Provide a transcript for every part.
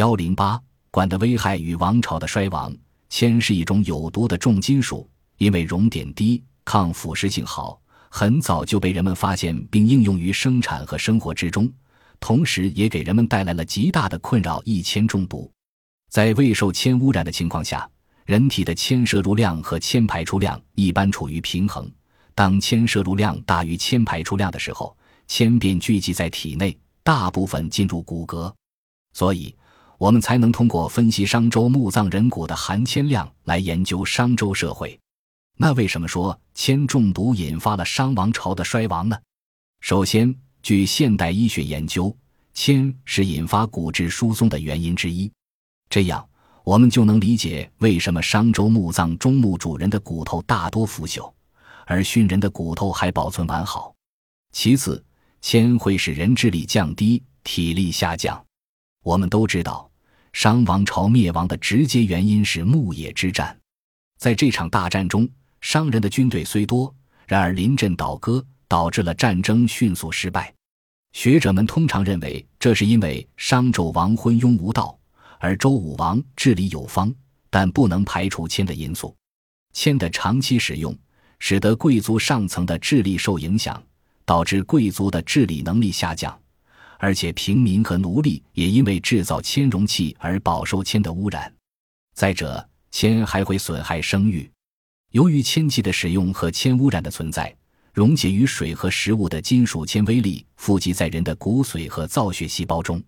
幺零八，汞的危害与王朝的衰亡。铅是一种有毒的重金属，因为熔点低、抗腐蚀性好，很早就被人们发现并应用于生产和生活之中，同时也给人们带来了极大的困扰——易铅中毒。在未受铅污染的情况下，人体的铅摄入量和铅排出量一般处于平衡。当铅摄入量大于铅排出量的时候，铅便聚集在体内，大部分进入骨骼，所以。我们才能通过分析商周墓葬人骨的含铅量来研究商周社会。那为什么说铅中毒引发了商王朝的衰亡呢？首先，据现代医学研究，铅是引发骨质疏松的原因之一。这样，我们就能理解为什么商周墓葬中墓主人的骨头大多腐朽，而殉人的骨头还保存完好。其次，铅会使人智力降低，体力下降。我们都知道。商王朝灭亡的直接原因是牧野之战，在这场大战中，商人的军队虽多，然而临阵倒戈，导致了战争迅速失败。学者们通常认为，这是因为商纣王昏庸无道，而周武王治理有方，但不能排除铅的因素。铅的长期使用，使得贵族上层的智力受影响，导致贵族的治理能力下降。而且平民和奴隶也因为制造铅容器而饱受铅的污染。再者，铅还会损害生育。由于铅剂的使用和铅污染的存在，溶解于水和食物的金属铅微粒富集在人的骨髓和造血细胞中，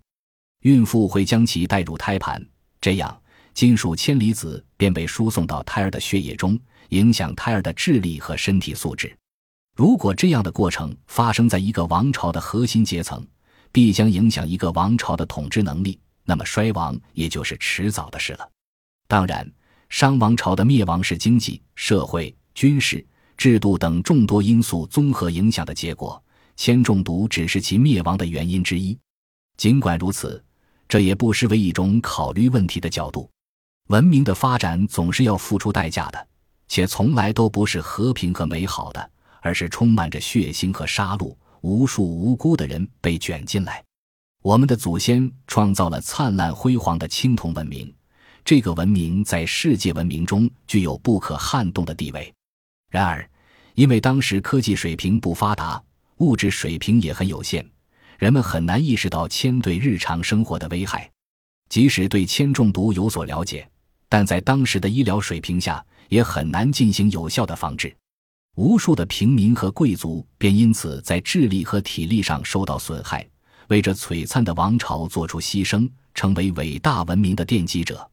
孕妇会将其带入胎盘，这样金属铅离子便被输送到胎儿的血液中，影响胎儿的智力和身体素质。如果这样的过程发生在一个王朝的核心阶层，必将影响一个王朝的统治能力，那么衰亡也就是迟早的事了。当然，商王朝的灭亡是经济社会、军事制度等众多因素综合影响的结果，铅中毒只是其灭亡的原因之一。尽管如此，这也不失为一种考虑问题的角度。文明的发展总是要付出代价的，且从来都不是和平和美好的，而是充满着血腥和杀戮。无数无辜的人被卷进来。我们的祖先创造了灿烂辉煌的青铜文明，这个文明在世界文明中具有不可撼动的地位。然而，因为当时科技水平不发达，物质水平也很有限，人们很难意识到铅对日常生活的危害。即使对铅中毒有所了解，但在当时的医疗水平下，也很难进行有效的防治。无数的平民和贵族便因此在智力和体力上受到损害，为这璀璨的王朝做出牺牲，成为伟大文明的奠基者。